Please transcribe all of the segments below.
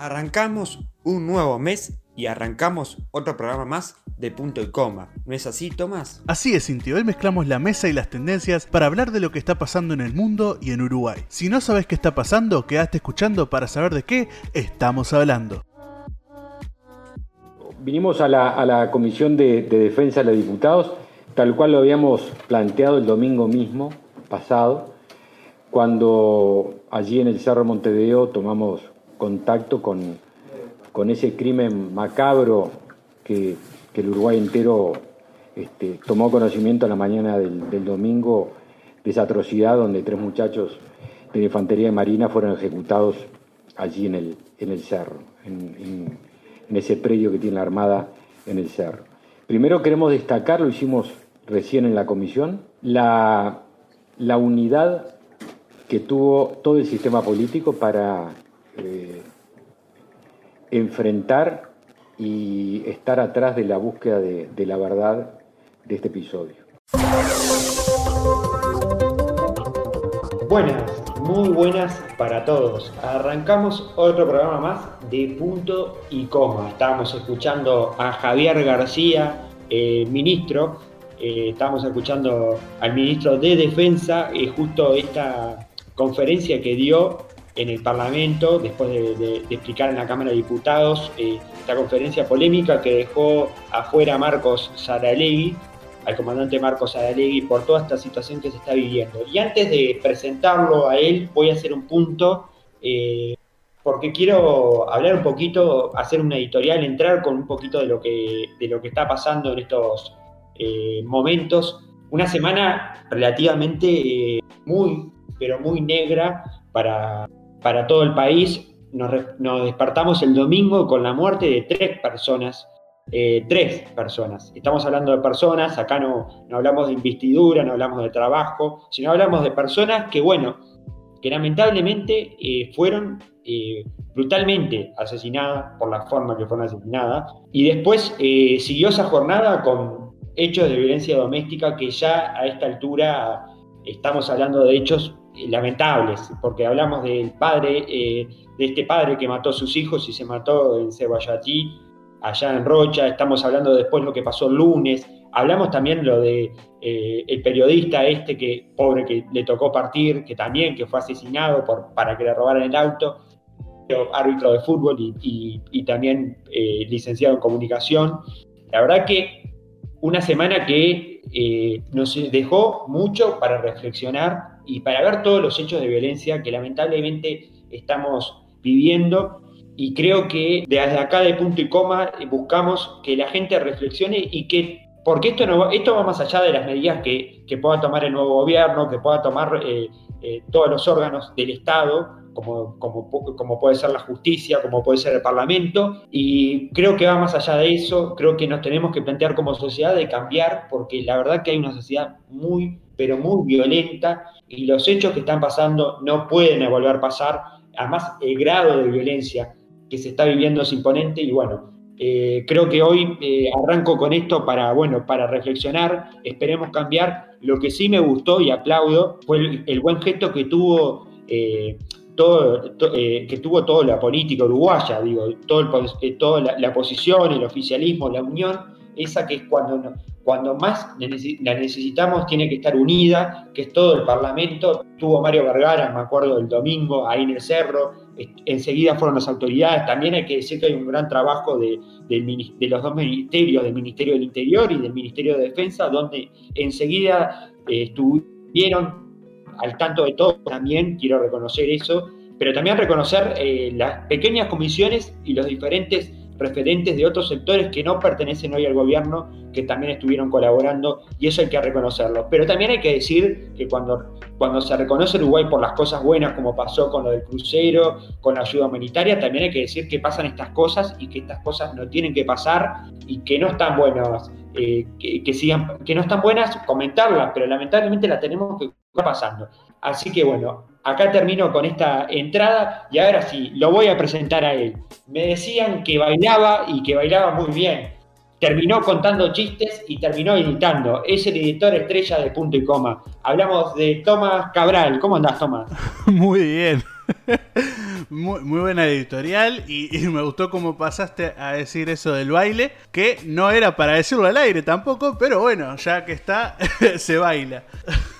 Arrancamos un nuevo mes y arrancamos otro programa más de punto y coma. ¿No es así, Tomás? Así es, Cinti. Hoy mezclamos la mesa y las tendencias para hablar de lo que está pasando en el mundo y en Uruguay. Si no sabes qué está pasando, quedaste escuchando para saber de qué estamos hablando. Vinimos a la, Comisión de, de Defensa de los Diputados, tal cual lo habíamos planteado el domingo mismo, pasado, cuando allí en el Cerro Montevideo tomamos contacto con, con ese crimen macabro que, el Uruguay entero este, tomó conocimiento en la mañana del, domingo de esa atrocidad donde tres muchachos de Infantería de Marina fueron ejecutados allí en el, en el cerro, en, ese predio que tiene la Armada en el cerro. Primero queremos destacar, lo hicimos recién en la comisión, la, la unidad que tuvo todo el sistema político para eh, enfrentar y estar atrás de la búsqueda de, la verdad de este episodio. Buenas, muy buenas para todos. Arrancamos otro programa más de punto y coma. Estábamos escuchando a Javier García, eh, ministro. Eh, estábamos escuchando al ministro de Defensa, eh, justo esta conferencia que dio en el Parlamento, después de, explicar en la Cámara de Diputados eh, esta conferencia polémica que dejó afuera Marcos Saralegui, al comandante Marcos Saralegui, por toda esta situación que se está viviendo. Y antes de presentarlo a él, voy a hacer un punto, eh, porque quiero hablar un poquito, hacer una editorial, entrar con un poquito de lo que, de lo que está pasando en estos eh, momentos. Una semana relativamente muy, pero muy negra para, para todo el país. Nos, despertamos el domingo con la muerte de tres personas. Eh, tres personas. Estamos hablando de personas, acá no, no hablamos de investidura, no hablamos de trabajo, sino hablamos de personas que, bueno, que lamentablemente eh, fueron eh, brutalmente asesinadas por la forma que fueron asesinadas. Y después siguió esa jornada con hechos de violencia doméstica que ya a esta altura estamos hablando de hechos lamentables, porque hablamos del padre, eh, de este padre que mató a sus hijos y se mató en Ceballatí, allá en Rocha, estamos hablando después lo que pasó el lunes, hablamos también lo de eh, el periodista este que, pobre, que le tocó partir, que también, que fue asesinado por, para que le robaran el auto, árbitro de fútbol y, también eh, licenciado en comunicación. La verdad que una semana que nos dejó mucho para reflexionar y para ver todos los hechos de violencia que lamentablemente estamos viviendo. Y creo que desde acá de punto y coma buscamos que la gente reflexione y que, porque esto, no, esto va más allá de las medidas que, que pueda tomar el nuevo gobierno, que pueda tomar eh, eh, todos los órganos del Estado, como, como, como, puede ser la justicia, como puede ser el Parlamento, y creo que va más allá de eso, creo que nos tenemos que plantear como sociedad de cambiar, porque la verdad que hay una sociedad muy, pero muy violenta, y los hechos que están pasando no pueden volver a pasar, además el grado de violencia que se está viviendo es imponente, y bueno, eh, creo que hoy eh, arranco con esto para, bueno, para reflexionar, esperemos cambiar. Lo que sí me gustó y aplaudo fue el, buen gesto que tuvo eh, todo, que tuvo toda la política uruguaya, digo, todo eh, toda la, posición, el oficialismo, la unión, esa que es cuando, cuando más la necesitamos, tiene que estar unida, que es todo el Parlamento. Tuvo Mario Vergara, me acuerdo del domingo, ahí en el cerro, enseguida fueron las autoridades. También hay que decir que hay un gran trabajo de, de los dos ministerios, del Ministerio del Interior y del Ministerio de Defensa, donde enseguida eh, estuvieron al tanto de todo también, quiero reconocer eso, pero también reconocer eh, las pequeñas comisiones y los diferentes referentes de otros sectores que no pertenecen hoy al gobierno, que también estuvieron colaborando, y eso hay que reconocerlo. Pero también hay que decir que cuando, cuando se reconoce Uruguay por las cosas buenas, como pasó con lo del crucero, con la ayuda humanitaria, también hay que decir que pasan estas cosas y que estas cosas no tienen que pasar y que no están buenas, eh, que, sigan, que no están buenas, comentarlas, pero lamentablemente las tenemos que pasando. Así que bueno, acá termino con esta entrada y ahora sí, lo voy a presentar a él. Me decían que bailaba y que bailaba muy bien. Terminó contando chistes y terminó editando. Es el editor estrella de Punto y Coma. Hablamos de Tomás Cabral. ¿Cómo andás, Tomás? Muy bien. muy, buena editorial y, me gustó cómo pasaste a decir eso del baile, que no era para decirlo al aire tampoco, pero bueno, ya que está, se baila.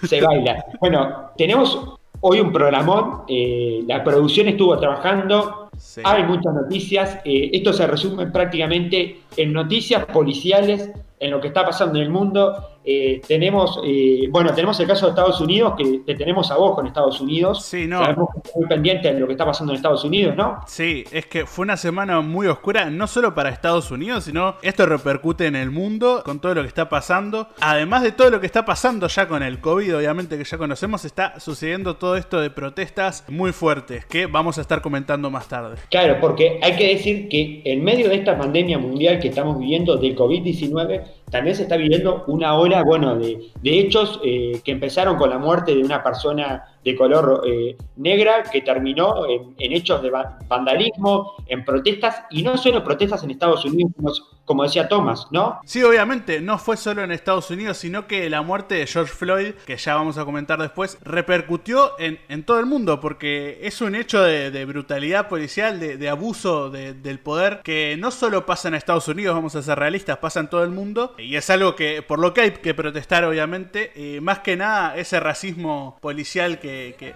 Se baila. Bueno, tenemos hoy un programón, eh, la producción estuvo trabajando, hay muchas noticias, eh, esto se resume prácticamente en noticias policiales, en lo que está pasando en el mundo eh, tenemos, eh, bueno, tenemos el caso de Estados Unidos, que te tenemos a vos con Estados Unidos. Sí, no. Estamos muy pendientes de lo que está pasando en Estados Unidos, ¿no? Sí, es que fue una semana muy oscura, no solo para Estados Unidos, sino esto repercute en el mundo con todo lo que está pasando. Además de todo lo que está pasando ya con el COVID, obviamente que ya conocemos, está sucediendo todo esto de protestas muy fuertes que vamos a estar comentando más tarde. Claro, porque hay que decir que en medio de esta pandemia mundial que estamos viviendo del COVID-19, también se está viviendo una ola, bueno, de, hechos eh, que empezaron con la muerte de una persona de color eh, negra que terminó en, hechos de vandalismo, en protestas, y no solo protestas en Estados Unidos, como decía Thomas, ¿no? Sí, obviamente, no fue solo en Estados Unidos, sino que la muerte de George Floyd, que ya vamos a comentar después, repercutió en, todo el mundo, porque es un hecho de, brutalidad policial, de, abuso del poder, que no solo pasa en Estados Unidos, vamos a ser realistas, pasa en todo el mundo, y es algo que, por lo que hay que protestar, obviamente, más que nada ese racismo policial que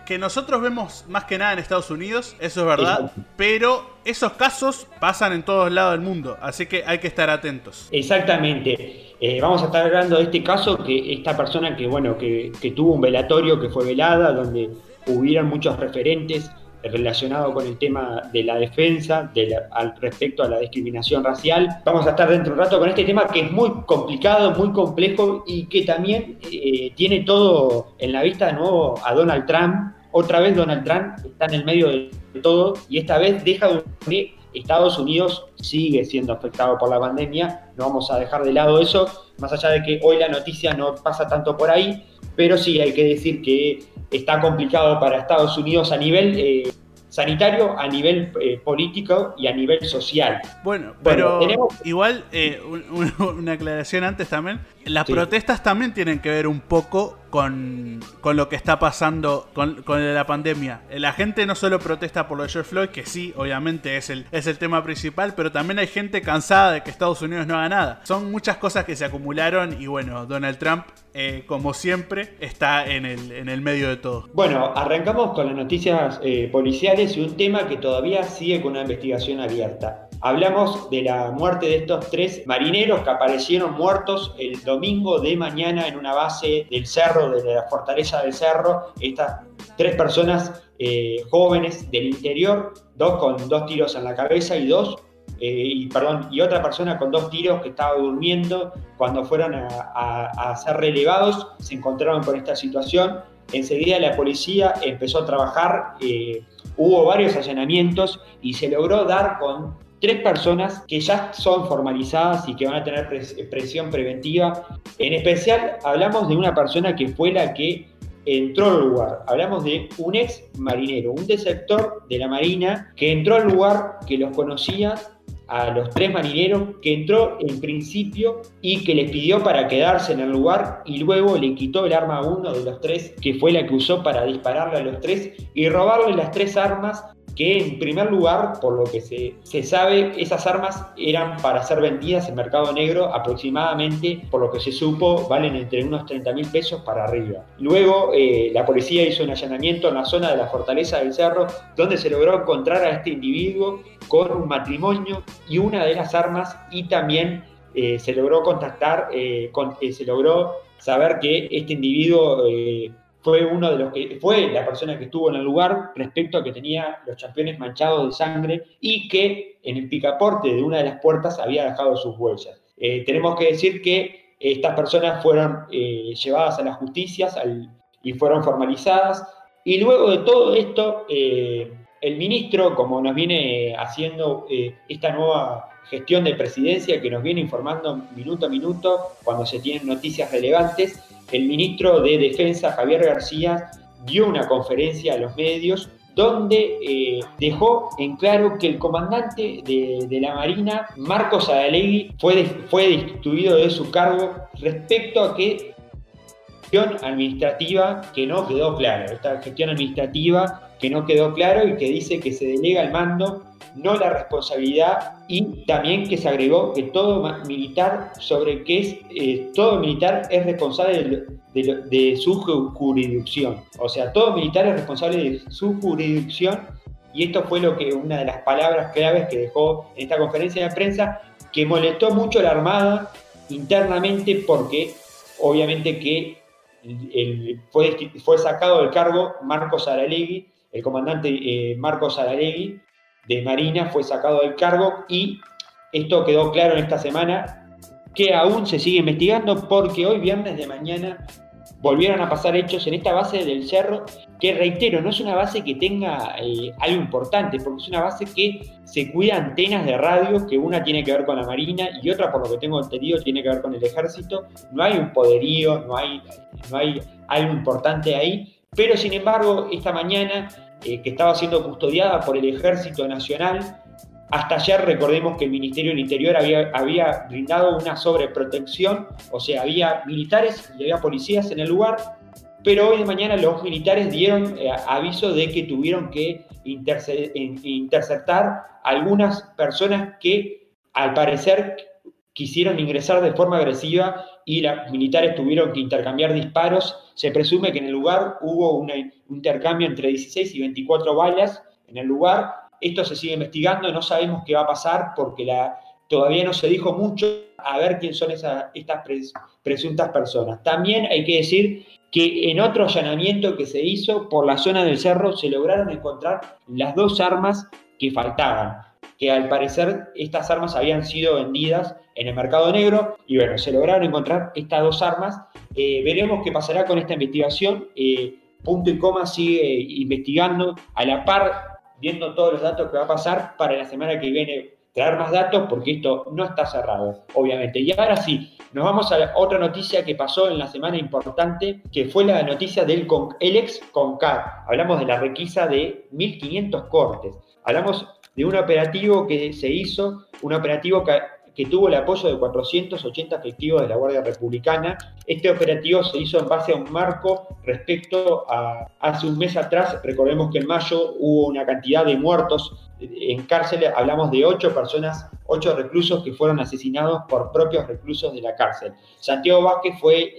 que, nosotros vemos más que nada en Estados Unidos, eso es verdad, pero esos casos pasan en todos lados del mundo, así que hay que estar atentos. Exactamente. Eh, vamos a estar hablando de este caso, que esta persona que, bueno, que, que tuvo un velatorio, que fue velada, donde hubieron muchos referentes relacionado con el tema de la defensa al respecto a la discriminación racial. Vamos a estar dentro de un rato con este tema que es muy complicado, muy complejo y que también eh, tiene todo en la vista de nuevo a Donald Trump. Otra vez Donald Trump está en el medio de todo y esta vez deja de Estados Unidos sigue siendo afectado por la pandemia, no vamos a dejar de lado eso, más allá de que hoy la noticia no pasa tanto por ahí, pero sí hay que decir que está complicado para Estados Unidos a nivel eh, sanitario, a nivel eh, político y a nivel social. Bueno, pero igual eh, una aclaración antes también. Las protestas también tienen que ver un poco con, lo que está pasando con, la pandemia. La gente no solo protesta por lo de George Floyd, que sí, obviamente es el, es el tema principal, pero también hay gente cansada de que Estados Unidos no haga nada. Son muchas cosas que se acumularon y bueno, Donald Trump, eh, como siempre, está en el, en el medio de todo. Bueno, arrancamos con las noticias eh, policiales y un tema que todavía sigue con una investigación abierta. Hablamos de la muerte de estos tres marineros que aparecieron muertos el domingo de mañana en una base del cerro, de la fortaleza del cerro. Estas tres personas eh, jóvenes del interior, dos con dos tiros en la cabeza y dos eh, y, perdón, y otra persona con dos tiros que estaba durmiendo, cuando fueron a, ser relevados, se encontraron con esta situación. Enseguida la policía empezó a trabajar, eh, hubo varios allanamientos y se logró dar con tres personas que ya son formalizadas y que van a tener presión preventiva. En especial hablamos de una persona que fue la que entró al lugar. Hablamos de un ex marinero, un desertor de la Marina que entró al lugar, que los conocía a los tres marineros, que entró en principio y que les pidió para quedarse en el lugar y luego le quitó el arma a uno de los tres, que fue la que usó para dispararle a los tres y robarle las tres armas que en primer lugar, por lo que se, se, sabe, esas armas eran para ser vendidas en mercado negro aproximadamente, por lo que se supo, valen entre unos 30 mil pesos para arriba. Luego, eh, la policía hizo un allanamiento en la zona de la fortaleza del cerro, donde se logró encontrar a este individuo con un matrimonio y una de las armas y también eh, se logró contactar, eh, se logró saber que este individuo fue uno de los que fue la persona que estuvo en el lugar respecto a que tenía los championes manchados de sangre y que en el picaporte de una de las puertas había dejado sus huellas. Eh, tenemos que decir que estas personas fueron eh, llevadas a las justicias y fueron formalizadas y luego de todo esto eh, el ministro, como nos viene haciendo esta nueva gestión de presidencia que nos viene informando minuto a minuto cuando se tienen noticias relevantes, el ministro de Defensa, Javier García, dio una conferencia a los medios donde eh, dejó en claro que el comandante de, la Marina, Marcos Adalegui, fue, fue destituido de su cargo respecto a que gestión administrativa que no quedó clara. Esta gestión administrativa que no quedó claro y que dice que se delega el mando, no la responsabilidad y también que se agregó que todo militar sobre que es eh, todo militar es responsable de, su jurisdicción. O sea, todo militar es responsable de su jurisdicción y esto fue lo que una de las palabras claves que dejó en esta conferencia de prensa que molestó mucho a la Armada internamente porque obviamente que fue, fue sacado del cargo Marcos Aralegui, el comandante eh, Marcos Aralegui de Marina fue sacado del cargo y esto quedó claro en esta semana que aún se sigue investigando porque hoy viernes de mañana volvieron a pasar hechos en esta base del cerro, que reitero, no es una base que tenga eh, algo importante, porque es una base que se cuida antenas de radio, que una tiene que ver con la Marina y otra, por lo que tengo entendido, tiene que ver con el ejército. No hay un poderío, no hay, no hay algo importante ahí, pero sin embargo, esta mañana, eh, que estaba siendo custodiada por el Ejército Nacional, hasta ayer recordemos que el Ministerio del Interior había, había brindado una sobreprotección, o sea, había militares y había policías en el lugar, pero hoy de mañana los militares dieron eh, aviso de que tuvieron que interceptar algunas personas que al parecer quisieron ingresar de forma agresiva y los militares tuvieron que intercambiar disparos. Se presume que en el lugar hubo un intercambio entre 16 y 24 balas en el lugar esto se sigue investigando, no sabemos qué va a pasar porque todavía no se dijo mucho a ver quién son estas presuntas personas. También hay que decir que en otro allanamiento que se hizo por la zona del cerro se lograron encontrar las dos armas que faltaban, que al parecer estas armas habían sido vendidas en el mercado negro y bueno, se lograron encontrar estas dos armas. Eh, veremos qué pasará con esta investigación. Eh, punto y coma sigue investigando a la par viendo todos los datos que va a pasar para la semana que viene traer más datos porque esto no está cerrado, obviamente. Y ahora sí, nos vamos a otra noticia que pasó en la semana importante, que fue la noticia del el ex CONCAR. Hablamos de la requisa de 1.500 cortes. Hablamos de un operativo que se hizo, un operativo que tuvo el apoyo de 480 efectivos de la Guardia Republicana. Este operativo se hizo en base a un marco respecto a hace un mes atrás, recordemos que en mayo hubo una cantidad de muertos en cárcel, hablamos de ocho personas, ocho reclusos que fueron asesinados por propios reclusos de la cárcel. Santiago Vázquez fue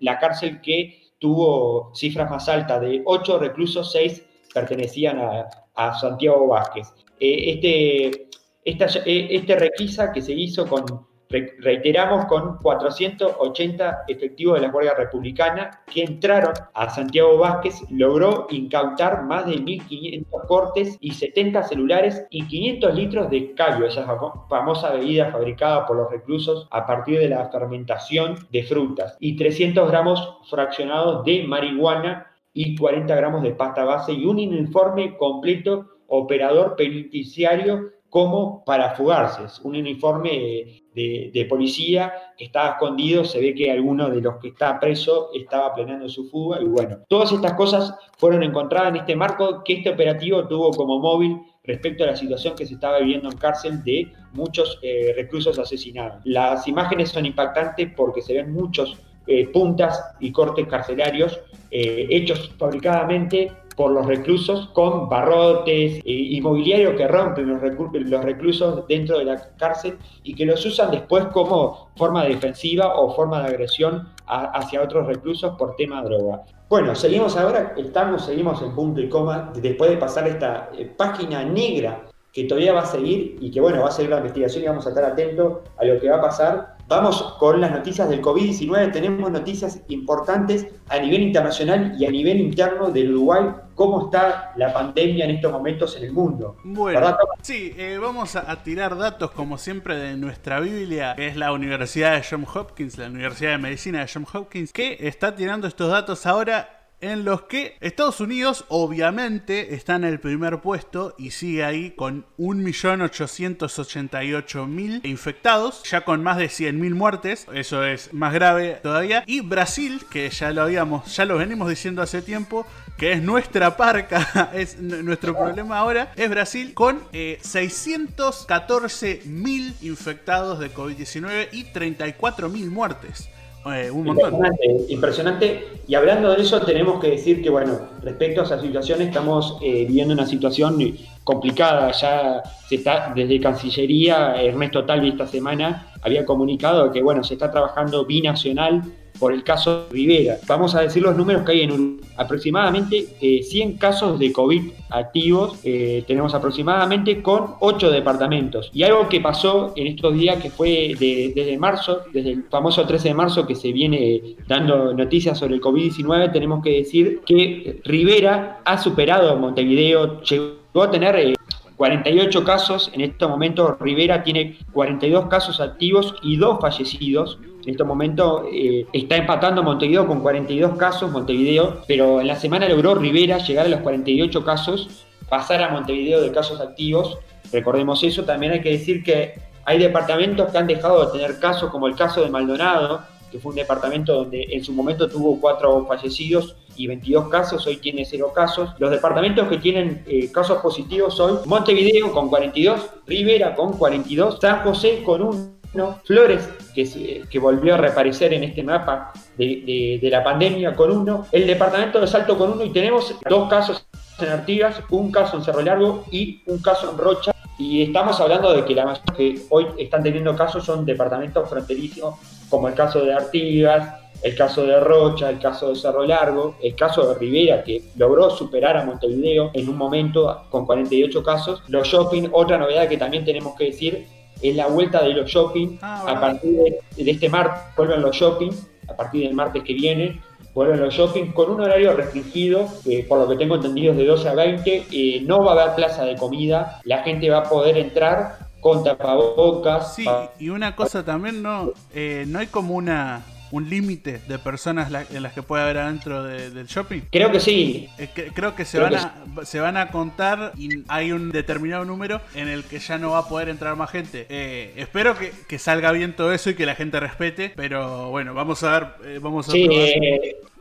la, cárcel que tuvo cifras más altas, de ocho reclusos, seis pertenecían a, Santiago Vázquez. Eh, este esta, eh, este requisa que se hizo con, reiteramos, con 480 efectivos de la Guardia Republicana que entraron a Santiago Vázquez, logró incautar más de 1.500 cortes y 70 celulares y 500 litros de callo, esa famosa bebida fabricada por los reclusos a partir de la fermentación de frutas, y 300 gramos fraccionados de marihuana y 40 gramos de pasta base y un uniforme completo operador penitenciario como para fugarse. un uniforme de, policía que estaba escondido, se ve que alguno de los que está preso estaba planeando su fuga y bueno, todas estas cosas fueron encontradas en este marco que este operativo tuvo como móvil respecto a la situación que se estaba viviendo en cárcel de muchos eh, reclusos asesinados. Las imágenes son impactantes porque se ven muchos eh, puntas y cortes carcelarios eh, hechos fabricadamente por los reclusos con barrotes, e inmobiliario que rompen los, reclusos dentro de la cárcel y que los usan después como forma defensiva o forma de agresión hacia otros reclusos por tema droga. Bueno, seguimos ahora, estamos, seguimos en punto y coma, después de pasar esta eh, página negra que todavía va a seguir y que bueno, va a seguir la investigación y vamos a estar atentos a lo que va a pasar Vamos con las noticias del COVID-19. Tenemos noticias importantes a nivel internacional y a nivel interno del Uruguay. ¿Cómo está la pandemia en estos momentos en el mundo? Bueno, sí, eh, vamos a, tirar datos como siempre de nuestra Biblia, que es la Universidad de Johns Hopkins, la Universidad de Medicina de Johns Hopkins, que está tirando estos datos ahora en los que Estados Unidos obviamente está en el primer puesto y sigue ahí con 1.888.000 infectados, ya con más de 100.000 muertes, eso es más grave todavía, y Brasil, que ya lo habíamos, ya lo venimos diciendo hace tiempo, que es nuestra parca, es nuestro problema ahora, es Brasil con 614.000 eh, infectados de COVID-19 y 34.000 muertes. Eh. Impresionante, impresionante. Y hablando de eso, tenemos que decir que, bueno, respecto a esa situación, estamos eh, viviendo una situación complicada. Ya se está, desde Cancillería, Ernesto Talvi esta semana había comunicado que, bueno, se está trabajando binacional por el caso Rivera. Vamos a decir los números que hay en un, aproximadamente 100 eh, casos de COVID activos, eh, tenemos aproximadamente con 8 departamentos. Y algo que pasó en estos días que fue desde marzo, desde el famoso 13 de marzo que se viene dando noticias sobre el COVID-19, tenemos que decir que Rivera ha superado a Montevideo, llegó a tener... 48 eh, casos, en este momento Rivera tiene 42 casos activos y 2 fallecidos. En este momento eh, está empatando Montevideo con 42 casos, Montevideo, pero en la semana logró Rivera llegar a los 48 casos, pasar a Montevideo de casos activos. Recordemos eso, también hay que decir que hay departamentos que han dejado de tener casos, como el caso de Maldonado, que fue un departamento donde en su momento tuvo cuatro fallecidos y 22 casos, hoy tiene cero casos. Los departamentos que tienen eh, casos positivos son Montevideo con 42, Rivera con 42, San José con un Flores, que, volvió a reaparecer en este mapa de, la pandemia con uno, el departamento de Salto con uno y tenemos dos casos en Artigas, un caso en Cerro Largo y un caso en Rocha. Y estamos hablando de que la que hoy están teniendo casos son departamentos fronterizos, como el caso de Artigas, el caso de Rocha, el caso de Cerro Largo, el caso de Rivera, que logró superar a Montevideo en un momento con 48 casos. Los shopping, otra novedad que también tenemos que decir es la vuelta de los shopping. Ah, a partir de, este martes vuelven los shopping, a partir del martes que viene, vuelven los shopping con un horario restringido, por lo que tengo entendido es de 12 a 20, eh, no va a haber plaza de comida, la gente va a poder entrar con tapabocas. Sí, y una cosa también, no, eh, no hay como una un límite de personas en las que puede haber adentro del shopping? Creo que sí. Eh, creo que, se, van a, se van a contar y hay un determinado número en el que ya no va a poder entrar más gente. Eh, espero que, salga bien todo eso y que la gente respete, pero bueno, vamos a ver. Eh, vamos a sí,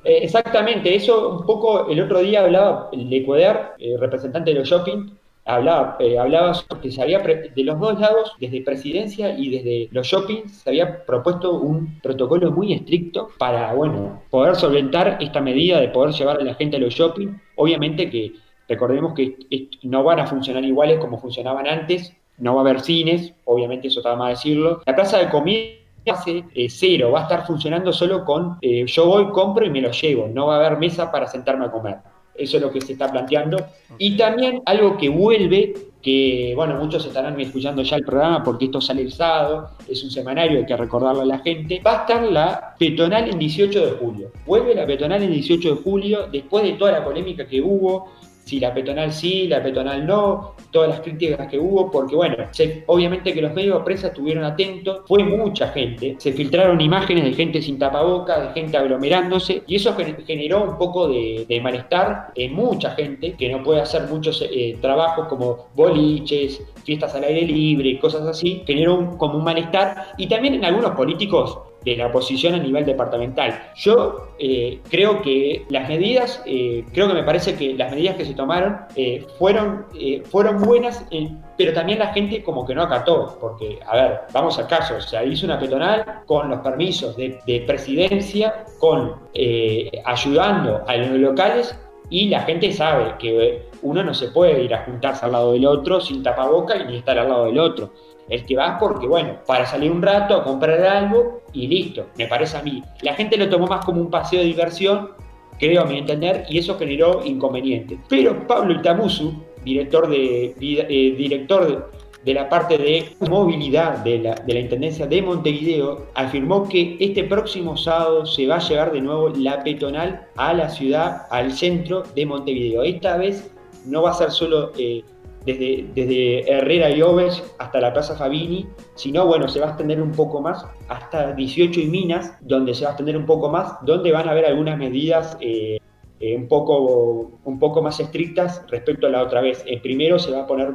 exactamente. Eso un poco el otro día hablaba el representante de los shopping, hablaba, eh, hablaba que se había, de los dos lados, desde presidencia y desde los shoppings, se había propuesto un protocolo muy estricto para, bueno, poder solventar esta medida de poder llevar a la gente a los shopping. Obviamente que recordemos que no van a funcionar iguales como funcionaban antes, no va a haber cines, obviamente eso está mal decirlo. La plaza de comida hace eh, cero, va a estar funcionando solo con eh, yo voy, compro y me lo llevo, no va a haber mesa para sentarme a comer. Eso es lo que se está planteando. Y también algo que vuelve, que bueno, muchos estarán escuchando ya el programa porque esto sale el sábado, es un semanario, hay que recordarlo a la gente. Va a estar la peatonal en 18 de julio. Vuelve la peatonal en 18 de julio, después de toda la polémica que hubo, si la peatonal sí, la peatonal no, todas las críticas que hubo, porque bueno, obviamente que los medios de prensa estuvieron atentos, fue mucha gente, se filtraron imágenes de gente sin tapabocas, de gente aglomerándose, y eso generó un poco de, malestar en mucha gente que no puede hacer muchos eh, trabajos como boliches, fiestas al aire libre, cosas así, generó como un malestar, y también en algunos políticos de la oposición a nivel departamental. Yo eh, creo que las medidas, eh, creo que me parece que las medidas que se tomaron eh, fueron, fueron buenas, pero también la gente como que no acató, porque, a ver, vamos al caso, o sea, hizo una peatonal con los permisos de, de presidencia, con ayudando a los locales y la gente sabe que uno no se puede ir a juntarse al lado del otro sin tapaboca y ni estar al lado del otro. El que va porque, bueno, para salir un rato a comprar algo y listo, me parece a mí. La gente lo tomó más como un paseo de diversión, creo a mi entender, y eso generó inconvenientes. Pero Pablo Itamusu, director de, eh, director la parte de movilidad de la, de la Intendencia de Montevideo, afirmó que este próximo sábado se va a llevar de nuevo la peatonal a la ciudad, al centro de Montevideo. Esta vez no va a ser solo... Eh, desde, Herrera y Oves hasta la Plaza Fabini, sino bueno, se va a extender un poco más hasta 18 y Minas, donde se va a extender un poco más, donde van a haber algunas medidas eh, eh, un, poco, un poco más estrictas respecto a la otra vez. Eh, primero se va a poner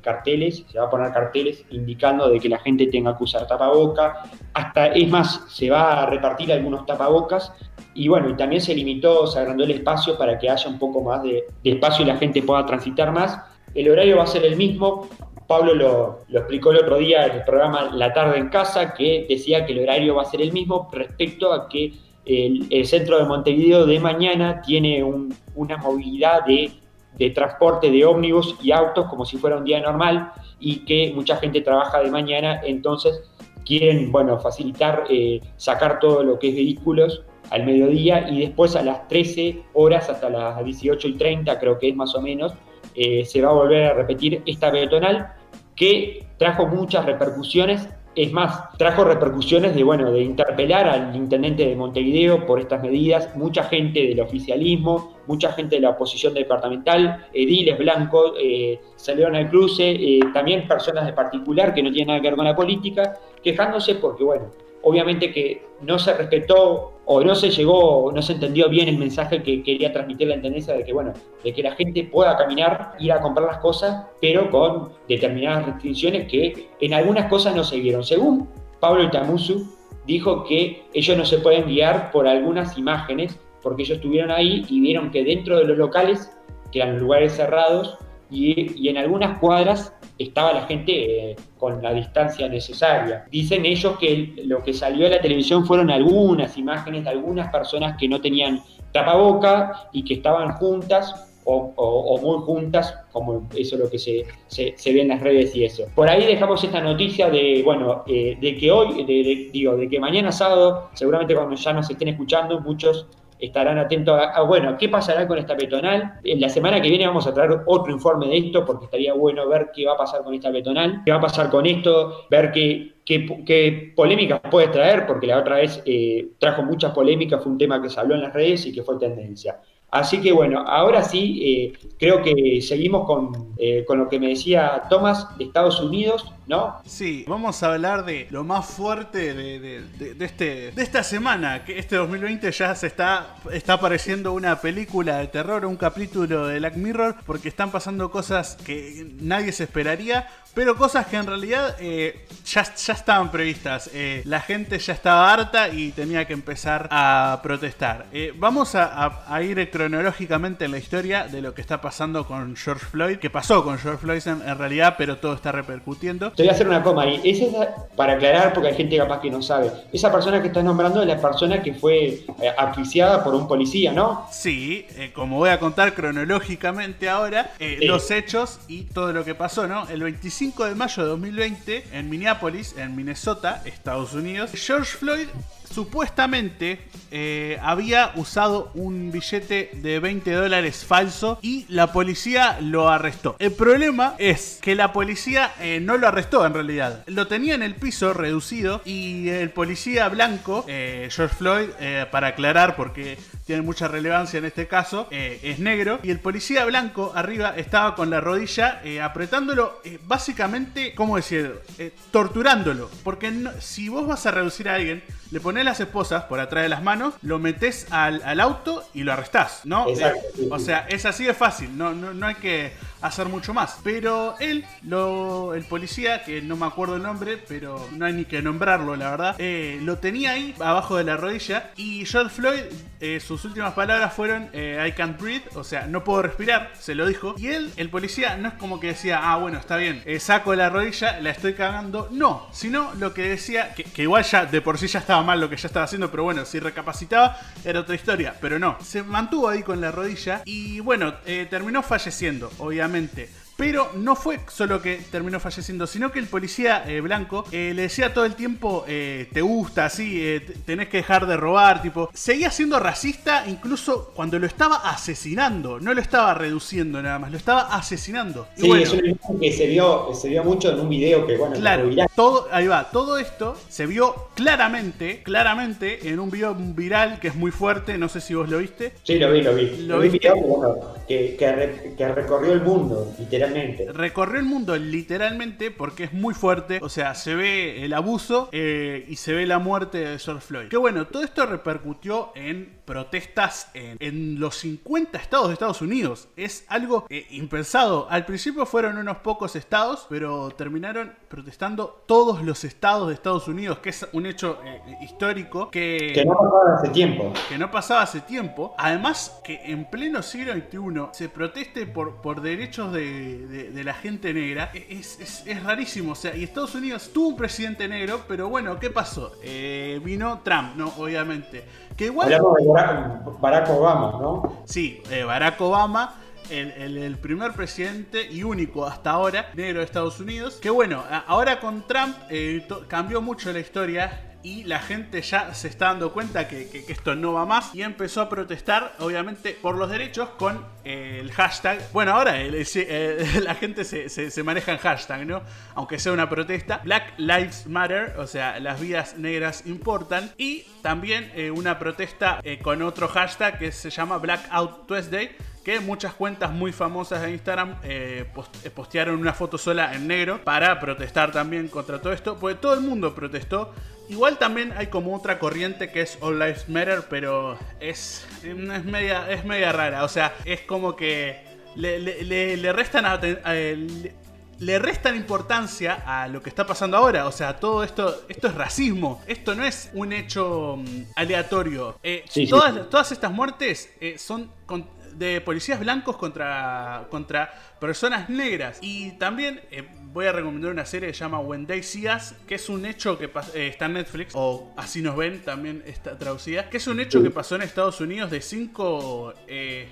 carteles, se va a poner carteles indicando de que la gente tenga que usar tapaboca, hasta es más, se va a repartir algunos tapabocas. Y bueno, y también se limitó, se agrandó el espacio para que haya un poco más de, de espacio y la gente pueda transitar más el horario va a ser el mismo. Pablo lo, explicó el otro día en el programa La tarde en casa, que decía que el horario va a ser el mismo respecto a que el, centro de Montevideo de mañana tiene una movilidad de, transporte de ómnibus y autos como si fuera un día normal y que mucha gente trabaja de mañana, entonces quieren, bueno, facilitar, eh, sacar todo lo que es vehículos al mediodía y después a las 13 horas hasta las 18 y 30, creo que es más o menos, eh, se va a volver a repetir esta peatonal que trajo muchas repercusiones. Es más, trajo repercusiones de, bueno, de interpelar al intendente de Montevideo por estas medidas, mucha gente del oficialismo, mucha gente de la oposición departamental, ediles blancos eh, salieron al cruce, eh, también personas de particular que no tienen nada que ver con la política, quejándose porque, bueno, obviamente que no se respetó o no se llegó, no se entendió bien el mensaje que quería transmitir la intendencia de que, bueno, de que la gente pueda caminar, ir a comprar las cosas, pero con determinadas restricciones que en algunas cosas no se vieron. Según Pablo Itamusu, dijo que ellos no se pueden guiar por algunas imágenes, porque ellos estuvieron ahí y vieron que dentro de los locales, que eran lugares cerrados, y, en algunas cuadras estaba la gente eh, con la distancia necesaria. Dicen ellos que lo que salió a la televisión fueron algunas imágenes de algunas personas que no tenían tapaboca y que estaban juntas o, muy juntas, como eso es lo que se, se, ve en las redes y eso. Por ahí dejamos esta noticia de, bueno, eh, de que hoy, digo, de que mañana sábado, seguramente cuando ya nos estén escuchando, muchos estarán atentos a, bueno, ¿qué pasará con esta peatonal? En la semana que viene vamos a traer otro informe de esto porque estaría bueno ver qué va a pasar con esta peatonal, qué va a pasar con esto, ver qué, qué, polémicas puede traer, porque la otra vez eh, trajo muchas polémicas, fue un tema que se habló en las redes y que fue tendencia. Así que bueno, ahora sí, eh, creo que seguimos con, eh, con, lo que me decía Tomás de Estados Unidos, ¿no? Sí, vamos a hablar de lo más fuerte de, de, este, de esta semana, que este 2020 ya se está, está apareciendo una película de terror, un capítulo de Black Mirror, porque están pasando cosas que nadie se esperaría, pero cosas que en realidad eh, ya, ya, estaban previstas. la gente ya estaba harta y tenía que empezar a protestar. vamos a, a ir cronológicamente en la historia de lo que está pasando con George Floyd, que pasó con George Floyd en, realidad, pero todo está repercutiendo. Te voy a hacer una coma ahí. Es para aclarar, porque hay gente capaz que no sabe. Esa persona que estás nombrando es la persona que fue eh, por un policía, ¿no? Sí, eh, como voy a contar cronológicamente ahora, eh, los hechos y todo lo que pasó, ¿no? El 25 de mayo de 2020, en Minneapolis, en Minnesota, Estados Unidos, George Floyd supuestamente eh, había usado un billete de 20 dólares falso y la policía lo arrestó. El problema es que la policía eh, no lo arrestó en realidad. Lo tenía en el piso reducido y el policía blanco, eh, George Floyd, para aclarar porque tiene mucha relevancia en este caso, es negro y el policía blanco arriba estaba con la rodilla apretándolo básicamente, ¿cómo decir? torturándolo. Porque si vos vas a reducir a alguien, le pones las esposas por atrás de las manos, lo metes al, auto y lo arrestás, ¿no? Exacto, O sea, es así de fácil, no, no, no hay que hacer mucho más. Pero él, lo, el policía, que no me acuerdo el nombre, pero no hay ni que nombrarlo, la verdad, eh, lo tenía ahí abajo de la rodilla y George Floyd, eh, sus últimas palabras fueron eh, I can't breathe, o sea, no puedo respirar, se lo dijo. Y él, el policía, no es como que decía, ah, bueno, está bien, saco la rodilla, la estoy cagando, no, sino lo que decía, que, que igual ya de por sí ya estaba mal lo que ya estaba haciendo, pero bueno, si recapacitaba era otra historia, pero no, se mantuvo ahí con la rodilla y bueno, terminó falleciendo, obviamente claramente pero no fue solo que terminó falleciendo, sino que el policía eh, blanco eh, le decía todo el tiempo, eh, te gusta, así, tenés que dejar de robar, tipo, seguía siendo racista incluso cuando lo estaba asesinando, no lo estaba reduciendo nada más, lo estaba asesinando. Sí, es un que se vio, se vio mucho en un video que, bueno, claro, todo, ahí va, todo esto se vio claramente, claramente en un video viral que es muy fuerte, no sé si vos lo viste. Sí, lo vi, lo vi. Lo, vi que, que recorrió el mundo literalmente. Recorrió el mundo literalmente porque es muy fuerte. O sea, se ve el abuso eh, y se ve la muerte de George Floyd. Que bueno, todo esto repercutió en protestas en, los 50 estados de Estados Unidos. Es algo eh, impensado. Al principio fueron unos pocos estados, pero terminaron protestando todos los estados de Estados Unidos, que es un hecho eh, histórico que, que no pasaba hace tiempo. Que no pasaba hace tiempo. Además, que en pleno siglo XXI se proteste por, por derechos de, la gente negra es, rarísimo. O sea, y Estados Unidos tuvo un presidente negro, pero bueno, ¿qué pasó? Eh, vino Trump, ¿no? Obviamente. Que igual... Hablamos de Barack, Obama, ¿no? Sí, eh, Barack Obama. El, primer presidente y único hasta ahora negro de Estados Unidos. Que bueno, ahora con Trump eh, cambió mucho la historia y la gente ya se está dando cuenta que, esto no va más y empezó a protestar, obviamente, por los derechos con eh, el hashtag. Bueno, ahora eh, la gente se, maneja en hashtag, ¿no? Aunque sea una protesta. Black Lives Matter, o sea, las vidas negras importan. Y también eh, una protesta con otro hashtag que se llama Blackout Tuesday que muchas cuentas muy famosas de Instagram postearon una foto sola en negro para protestar también contra todo esto, porque todo el mundo protestó Igual también hay como otra corriente que es All Lives Matter, pero es, es, media, es media rara. O sea, es como que le, restan le, restan importancia a lo que está pasando ahora. O sea, todo esto, esto es racismo. Esto no es un hecho mm, aleatorio. Eh, todas, todas estas muertes eh, son de policías blancos contra, contra personas negras. Y también eh, voy a recomendar una serie que se llama When They See Us, que es un hecho que eh, está en Netflix, o Así nos ven, también está traducida, que es un hecho que pasó en Estados Unidos de cinco eh,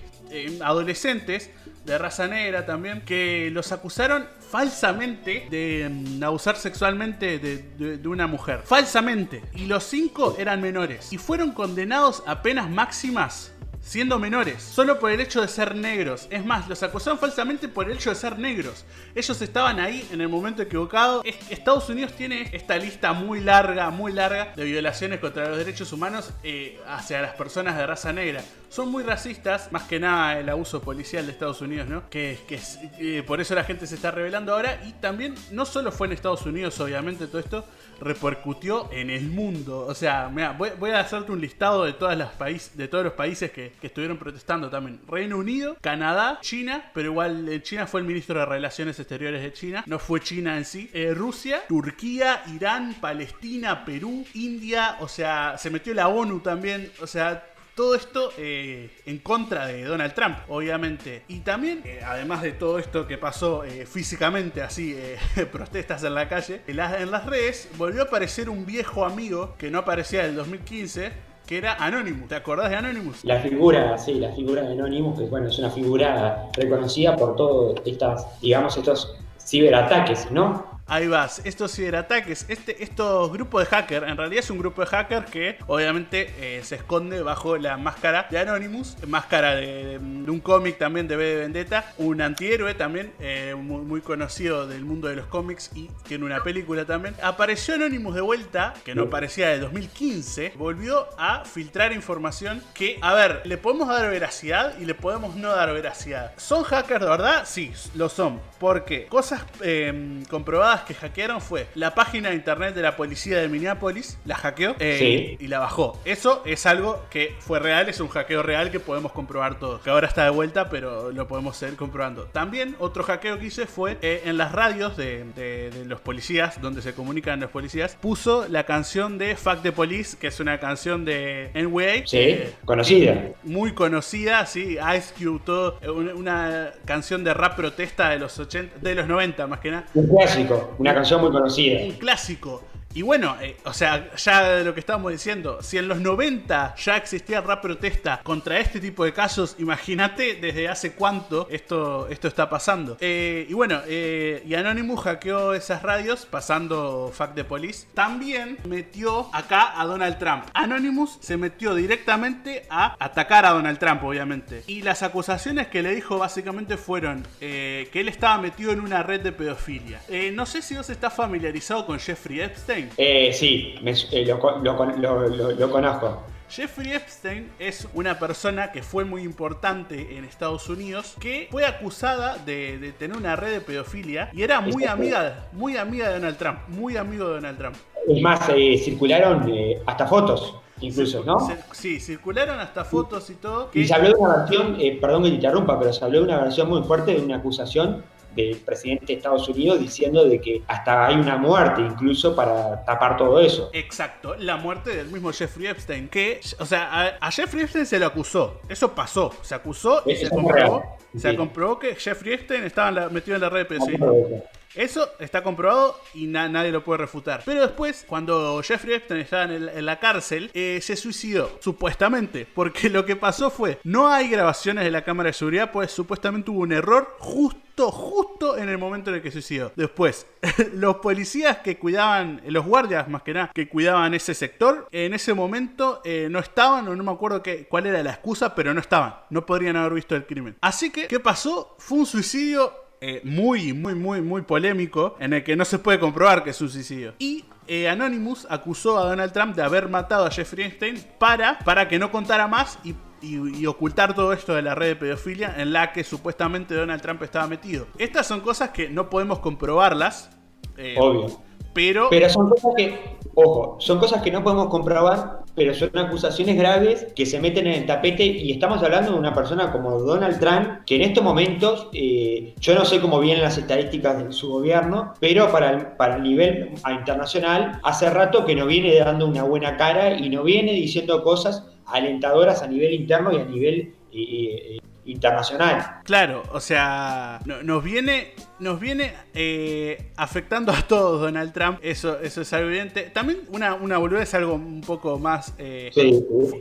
adolescentes de raza negra también, que los acusaron falsamente de mm, abusar sexualmente de, una mujer. Falsamente. Y los cinco eran menores. Y fueron condenados a penas máximas siendo menores, solo por el hecho de ser negros. Es más, los acusaron falsamente por el hecho de ser negros. Ellos estaban ahí en el momento equivocado. Estados Unidos tiene esta lista muy larga, muy larga de violaciones contra los derechos humanos eh, hacia las personas de raza negra. Son muy racistas, más que nada el abuso policial de Estados Unidos, ¿no? Que, que eh, por eso la gente se está revelando ahora. Y también, no solo fue en Estados Unidos, obviamente, todo esto, repercutió en el mundo. O sea, voy, a hacerte un listado de, todas las países, de todos los países que, estuvieron protestando también. Reino Unido, Canadá, China, pero igual eh, China fue el ministro de Relaciones Exteriores de China, no fue China en sí. Eh, Rusia, Turquía, Irán, Palestina, Perú, India, o sea, se metió la ONU también, o sea, todo esto eh, en contra de Donald Trump, obviamente. Y también, eh, además de todo esto que pasó eh, físicamente, así, protestas en la calle, en las, en las redes volvió a aparecer un viejo amigo que no aparecía del 2015, que era Anonymous. ¿Te acordás de Anonymous? La figura, sí, la figura de Anonymous, que bueno, es una figura reconocida por todos estas, digamos, estos ciberataques, ¿no? Ahí vas, estos ciberataques, este, estos grupos de hackers, en realidad es un grupo de hackers que obviamente eh, se esconde bajo la máscara de Anonymous, máscara de, un cómic también de B de Vendetta, un antihéroe también, eh, muy, conocido del mundo de los cómics y tiene una película también. Apareció Anonymous de vuelta, que no aparecía de 2015, volvió a filtrar información que, a ver, le podemos dar veracidad y le podemos no dar veracidad. ¿Son hackers de verdad? Sí, lo son. Porque cosas eh, comprobadas que hackearon fue la página de internet de la policía de Minneapolis, la hackeó eh, y la bajó. Eso es algo que fue real, es un hackeo real que podemos comprobar todos. Que ahora está de vuelta, pero lo podemos seguir comprobando. También otro hackeo que hice fue eh, en las radios de, los policías, donde se comunican los policías, puso la canción de Fuck the Police, que es una canción de NWA. Sí, eh, conocida. Muy conocida, sí, Ice Cube, todo, una canción de rap protesta de los 80, de los 90 más que nada. Un clásico. Una canción muy conocida. Un clásico. Y bueno, eh, o sea, ya de lo que estábamos diciendo, si en los 90 ya existía rap protesta contra este tipo de casos, imagínate desde hace cuánto esto, esto está pasando. Eh, y bueno, eh, y Anonymous hackeó esas radios pasando Fact de Police. También metió acá a Donald Trump. Anonymous se metió directamente a atacar a Donald Trump, obviamente. Y las acusaciones que le dijo básicamente fueron que él estaba metido en una red de pedofilia. no sé si vos estás familiarizado con Jeffrey Epstein. Eh, sí, eh, lo, conozco. Jeffrey Epstein es una persona que fue muy importante en Estados Unidos, que fue acusada de, tener una red de pedofilia y era muy amiga, muy amiga de Donald Trump, muy amigo de Donald Trump. Es más, eh, circularon hasta fotos. incluso, ¿no? sí, circularon hasta fotos y todo. Y se habló de una versión, eh, perdón que te interrumpa, pero se habló de una versión muy fuerte de una acusación del presidente de Estados Unidos diciendo de que hasta hay una muerte incluso para tapar todo eso. Exacto, la muerte del mismo Jeffrey Epstein, que, o sea, a, Jeffrey Epstein se lo acusó, eso pasó, se acusó y se comprobó, se comprobó que Jeffrey Epstein estaba metido en la red de pedofilia. Eso está comprobado y nadie lo puede refutar. Pero después, cuando Jeffrey Epstein estaba en, la cárcel, eh, se suicidó, supuestamente. Porque lo que pasó fue, no hay grabaciones de la cámara de seguridad, pues supuestamente hubo un error justo, justo en el momento en el que suicidó. Después, los policías que cuidaban, los guardias más que nada, que cuidaban ese sector, en ese momento eh, no estaban, o no me acuerdo qué, cuál era la excusa, pero no estaban. No podrían haber visto el crimen. Así que, ¿qué pasó? Fue un suicidio eh, muy, muy, muy, muy polémico en el que no se puede comprobar que es un suicidio. Y eh, Anonymous acusó a Donald Trump de haber matado a Jeffrey Epstein para, para que no contara más y, ocultar todo esto de la red de pedofilia en la que supuestamente Donald Trump estaba metido. Estas son cosas que no podemos comprobarlas. Eh, Obvio. Pero, pero son cosas que, ojo, son cosas que no podemos comprobar, pero son acusaciones graves que se meten en el tapete y estamos hablando de una persona como Donald Trump, que en estos momentos, eh, yo no sé cómo vienen las estadísticas de su gobierno, pero para el, para el nivel internacional, hace rato que no viene dando una buena cara y no viene diciendo cosas alentadoras a nivel interno y a nivel eh, eh, internacional. Claro, o sea, nos viene, nos viene eh, afectando a todos Donald Trump, eso, eso es algo evidente. También una, una boludez, algo un poco más eh,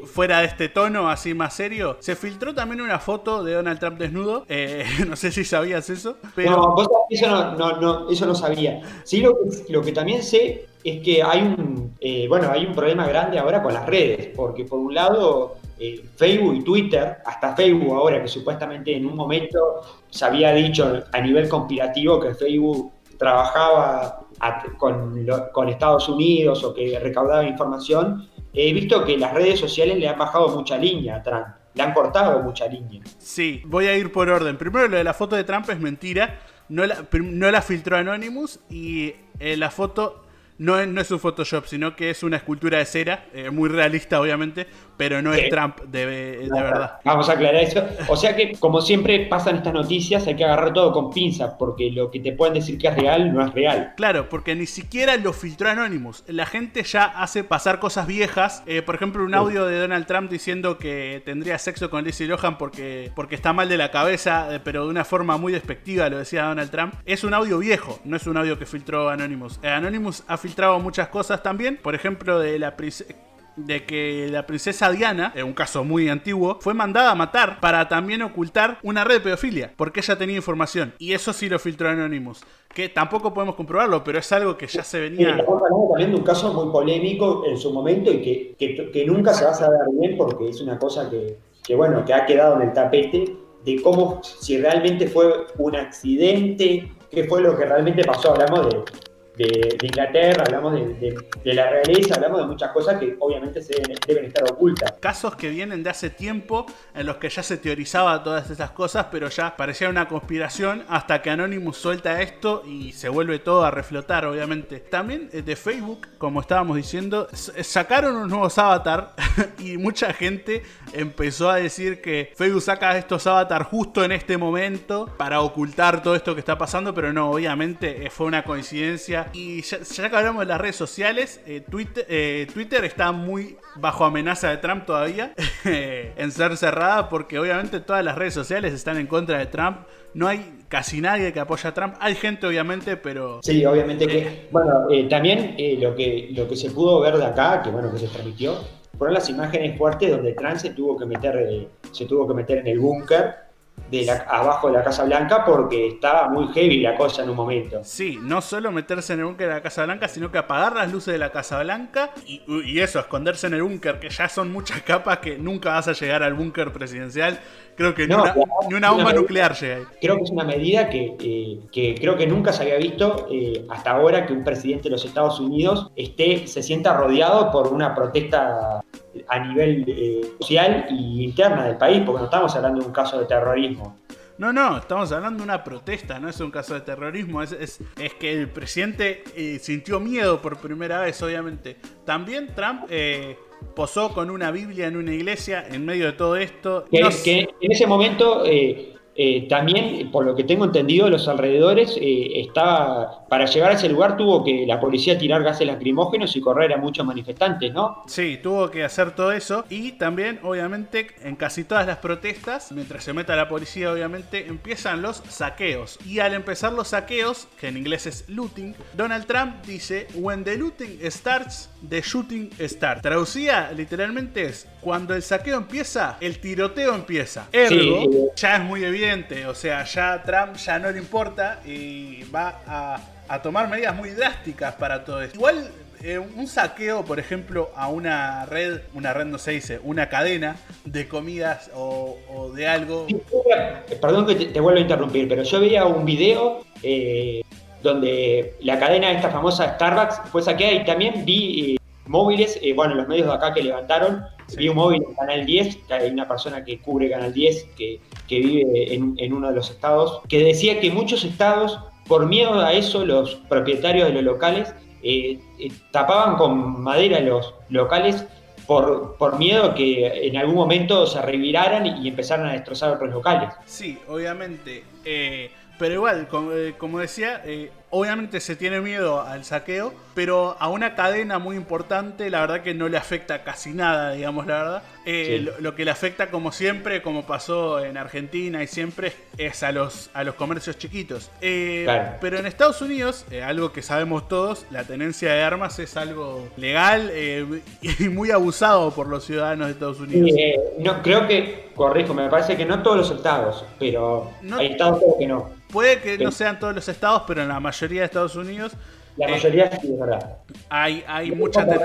fuera de este tono, así más serio. Se filtró también una foto de Donald Trump desnudo, eh, no sé si sabías eso. Pero... No, eso no, eso no sabía. Sí, lo que, lo que también sé es que hay un, bueno, hay un problema grande ahora con las redes, porque por un lado eh, Facebook y Twitter, hasta Facebook ahora, que supuestamente en un momento se había dicho a nivel conspirativo que Facebook trabajaba con, Estados Unidos o que recaudaba información, he visto que las redes sociales le han bajado mucha línea a Trump, le han cortado mucha línea. Sí, voy a ir por orden. Primero lo de la foto de Trump es mentira, no la, no la filtró Anonymous y eh, la foto no es, no es un Photoshop, sino que es una escultura de cera, eh, muy realista obviamente, pero no es Trump de, de, verdad. Vamos a aclarar eso. O sea que, como siempre pasan estas noticias, hay que agarrar todo con pinzas, porque lo que te pueden decir que es real no es real. Claro, porque ni siquiera lo filtró Anonymous. La gente ya hace pasar cosas viejas. Eh, por ejemplo, un audio de Donald Trump diciendo que tendría sexo con Lizzie Lohan porque, porque está mal de la cabeza, eh, pero de una forma muy despectiva, lo decía Donald Trump. Es un audio viejo, no es un audio que filtró Anonymous. Anonymous ha filtrado muchas cosas también. Por ejemplo, de la de que la princesa Diana, en un caso muy antiguo, fue mandada a matar para también ocultar una red de pedofilia, porque ella tenía información. Y eso sí lo filtró Anonymous, que tampoco podemos comprobarlo, pero es algo que ya se venía... Hablando también de un caso muy polémico en su momento y que, que, nunca se va a saber bien porque es una cosa que, que, bueno, que ha quedado en el tapete de cómo, si realmente fue un accidente, qué fue lo que realmente pasó. Hablamos de de, Inglaterra, hablamos de, la realeza, hablamos de muchas cosas que obviamente se deben, estar ocultas. Casos que vienen de hace tiempo en los que ya se teorizaba todas esas cosas, pero ya parecía una conspiración hasta que Anonymous suelta esto y se vuelve todo a reflotar, obviamente. También eh, de Facebook, como estábamos diciendo, sacaron unos nuevos avatar y mucha gente empezó a decir que Facebook saca estos avatars justo en este momento para ocultar todo esto que está pasando, pero no, obviamente eh, fue una coincidencia y ya, que hablamos de las redes sociales, eh, Twitter, eh, Twitter está muy bajo amenaza de Trump todavía en ser cerrada porque obviamente todas las redes sociales están en contra de Trump. No hay casi nadie que apoya a Trump. Hay gente obviamente, pero... Sí, obviamente que... Eh, bueno, también lo, que, lo que se pudo ver de acá, que bueno, que se transmitió, fueron las imágenes fuertes donde Trump se tuvo que meter, se tuvo que meter en el búnker de la, abajo de la Casa Blanca porque estaba muy heavy la cosa en un momento. Sí, no solo meterse en el búnker de la Casa Blanca, sino que apagar las luces de la Casa Blanca y, eso, esconderse en el búnker, que ya son muchas capas que nunca vas a llegar al búnker presidencial. Creo que ni, una, bomba nuclear llega ahí. Creo que es una medida que, eh, creo que nunca se había visto eh, hasta ahora que un presidente de los Estados Unidos esté, se sienta rodeado por una protesta a nivel eh, social y interna del país, porque no estamos hablando de un caso de terrorismo. No, no, estamos hablando de una protesta, no es un caso de terrorismo, es, es, que el presidente eh, sintió miedo por primera vez, obviamente. También Trump eh, posó con una Biblia en una iglesia en medio de todo esto. Que, en ese momento... Eh, eh, también, por lo que tengo entendido, los alrededores eh, estaba, para llegar a ese lugar tuvo que la policía tirar gases lacrimógenos y correr a muchos manifestantes, ¿no? Sí, tuvo que hacer todo eso y también, obviamente, en casi todas las protestas, mientras se meta la policía, obviamente, empiezan los saqueos. Y al empezar los saqueos, que en inglés es looting, Donald Trump dice, When the looting starts, the shooting starts. Traducida literalmente es, cuando el saqueo empieza, el tiroteo empieza. Ergo, ya es muy evidente, o sea, ya Trump ya no le importa y va a, tomar medidas muy drásticas para todo esto. Igual eh, un saqueo, por ejemplo, a una red, una red no se dice, una cadena de comidas o, de algo. perdón que te, vuelvo a interrumpir, pero yo veía un video eh, donde la cadena esta famosa Starbucks fue saqueada y también vi eh, móviles, bueno, los medios de acá que levantaron Vi un móvil en Canal 10, que hay una persona que cubre Canal 10, que, vive en, uno de los estados, que decía que muchos estados, por miedo a eso, los propietarios de los locales eh, eh, tapaban con madera los locales por, por miedo que en algún momento se reviraran y, empezaran a destrozar otros locales. Sí, obviamente. Eh, pero igual, como, decía, Obviamente se tiene miedo al saqueo, pero a una cadena muy importante la verdad que no le afecta casi nada, digamos la verdad. Eh, lo, que le afecta como siempre, como pasó en Argentina y siempre, es a los, a los comercios chiquitos. Eh, pero en Estados Unidos, eh, algo que sabemos todos, la tenencia de armas es algo legal y muy abusado por los ciudadanos de Estados Unidos. no, creo que, corrijo, me parece que no todos los estados, pero hay estados que no. Puede que no sean todos los estados, pero en la mayoría de Estados Unidos. La eh, mayoría sí, es verdad. Hay, hay mucha. De,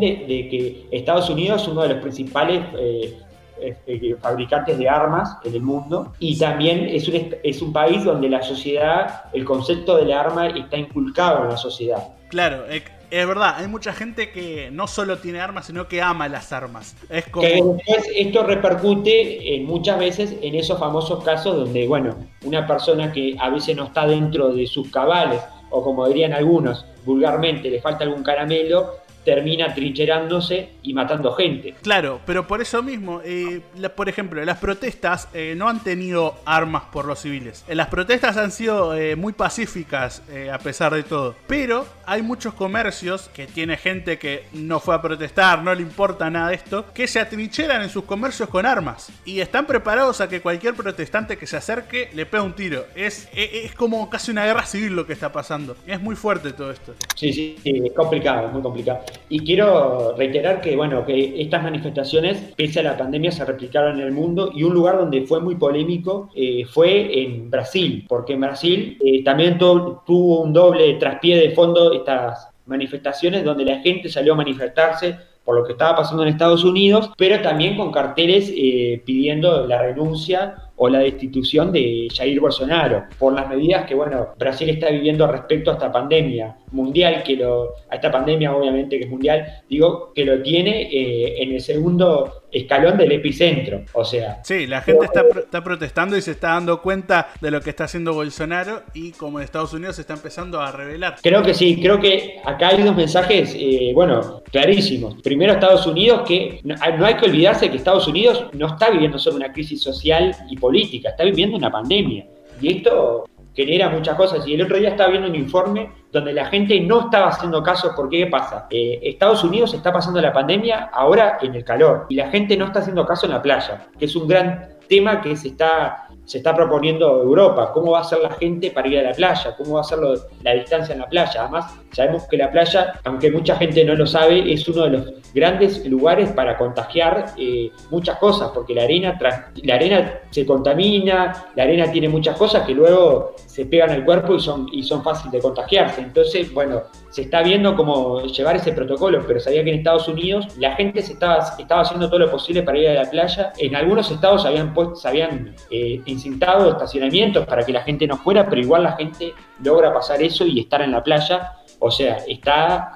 de, que Estados Unidos es uno de los principales eh, este, fabricantes de armas en el mundo y también es un, es un país donde la sociedad, el concepto del arma está inculcado en la sociedad. Claro, es verdad, hay mucha gente que no solo tiene armas, sino que ama las armas. Es como... esto repercute en muchas veces en esos famosos casos donde, bueno, una persona que a veces no está dentro de sus cabales, o como dirían algunos vulgarmente, le falta algún caramelo, termina trincherándose y matando gente. Claro, pero por eso mismo, eh, por ejemplo, las protestas eh, no han tenido armas por los civiles. Eh, las protestas han sido muy pacíficas a pesar de todo. Pero hay muchos comercios que tiene gente que no fue a protestar, no le importa nada de esto, que se atrincheran en sus comercios con armas. Y están preparados a que cualquier protestante que se acerque le pegue un tiro. Es, es, es como casi una guerra civil lo que está pasando. Es muy fuerte todo esto. Sí, sí, sí es complicado, es muy complicado. Y quiero reiterar que, bueno, que estas manifestaciones, pese a la pandemia, se replicaron en el mundo y un lugar donde fue muy polémico eh, fue en Brasil, porque en Brasil eh, también tuvo un doble traspié de fondo estas manifestaciones donde la gente salió a manifestarse por lo que estaba pasando en Estados Unidos, pero también con carteles eh, pidiendo la renuncia o la destitución de Jair Bolsonaro por las medidas que bueno Brasil está viviendo respecto a esta pandemia mundial que lo a esta pandemia obviamente que es mundial digo que lo tiene eh, en el segundo escalón del epicentro o sea. Sí la gente está, está, protestando y se está dando cuenta de lo que está haciendo Bolsonaro y como en Estados Unidos se está empezando a revelar. Creo que sí creo que acá hay dos mensajes eh, bueno clarísimos. Primero Estados Unidos que no, no hay que olvidarse que Estados Unidos no está viviendo solo una crisis social y política, está viviendo una pandemia. Y esto genera muchas cosas. Y el otro día estaba viendo un informe donde la gente no estaba haciendo caso porque ¿qué pasa? Eh, Estados Unidos está pasando la pandemia ahora en el calor y la gente no está haciendo caso en la playa, que es un gran tema que se está se está proponiendo Europa, cómo va a ser la gente para ir a la playa, cómo va a ser la distancia en la playa. Además, sabemos que la playa, aunque mucha gente no lo sabe, es uno de los grandes lugares para contagiar eh, muchas cosas, porque la arena, la arena se contamina, la arena tiene muchas cosas que luego se pegan al cuerpo y son, y son fáciles de contagiarse. Entonces, bueno, se está viendo cómo llevar ese protocolo, pero sabía que en Estados Unidos la gente se estaba, haciendo todo lo posible para ir a la playa. En algunos estados habían, puesto, habían eh, estacionamientos para que la gente no fuera, pero igual la gente logra pasar eso y estar en la playa O sea, está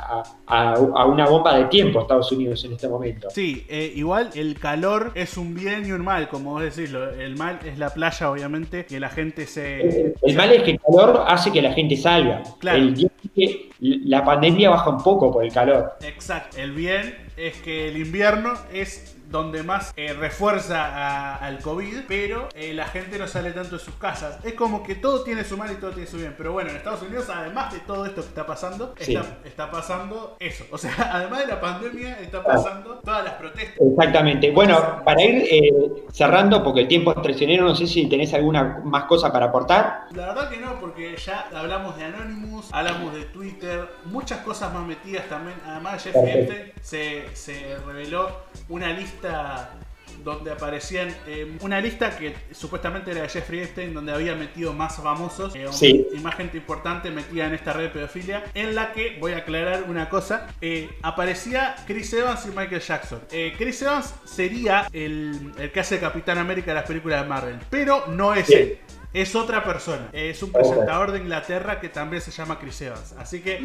a, una bomba de tiempo Estados Unidos en este momento. Sí, eh, igual el calor es un bien y un mal, como vos decís. El mal es la playa, obviamente, que la gente se... El, mal es que el calor hace que la gente salga. Claro. El bien es que la pandemia baja un poco por el calor. Exacto. El bien es que el invierno es donde más eh, refuerza al COVID, pero eh, la gente no sale tanto de sus casas. Es como que todo tiene su mal y todo tiene su bien. Pero bueno, en Estados Unidos, además de todo esto que está pasando, está, pasando eso. O sea, además de la pandemia, está pasando todas las protestas. Exactamente. Bueno, para ir eh, cerrando, porque el tiempo es traicionero, no sé si tenés alguna más cosa para aportar. La verdad que no, porque ya hablamos de Anonymous, hablamos de Twitter, muchas cosas más metidas también. Además, Jeff se, se reveló una lista donde aparecían eh, una lista que supuestamente era de Jeffrey Epstein, donde había metido más famosos eh, y más gente importante metida en esta red de pedofilia, en la que, voy a aclarar una cosa, eh, aparecía Chris Evans y Michael Jackson. Chris Evans sería el, que hace Capitán América de las películas de Marvel, pero no es él es otra persona. Es un presentador de Inglaterra que también se llama Chris Evans. Así que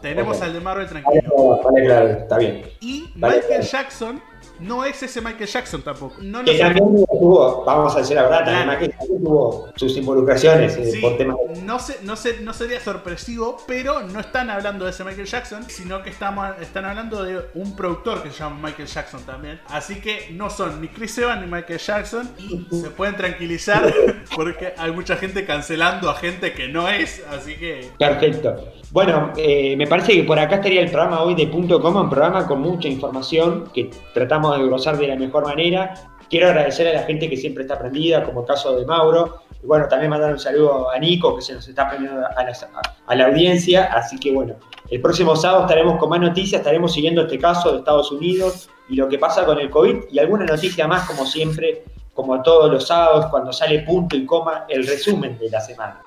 tenemos al de Marvel tranquilo. Vale, claro, está bien. Y Michael Jackson no es ese Michael Jackson tampoco. No tuvo, vamos a decir la verdad, también tuvo sus involucraciones eh, por temas. No, sé, no, sé, no sería sorpresivo, pero no están hablando de ese Michael Jackson, sino que estamos, están hablando de un productor que se llama Michael Jackson también. Así que no son ni Chris Evans ni Michael Jackson y se pueden tranquilizar porque hay mucha gente cancelando a gente que no es, así que... Perfecto. Bueno, eh, me parece que por acá estaría el programa hoy de Punto Coma, un programa con mucha información que tratamos de glosar de la mejor manera. Quiero agradecer a la gente que siempre está prendida, como el caso de Mauro. Y bueno, también mandar un saludo a Nico, que se nos está prendiendo a la, audiencia. Así que bueno, el próximo sábado estaremos con más noticias, estaremos siguiendo este caso de Estados Unidos y lo que pasa con el COVID y alguna noticia más, como siempre, como todos los sábados, cuando sale punto y coma, el resumen de la semana.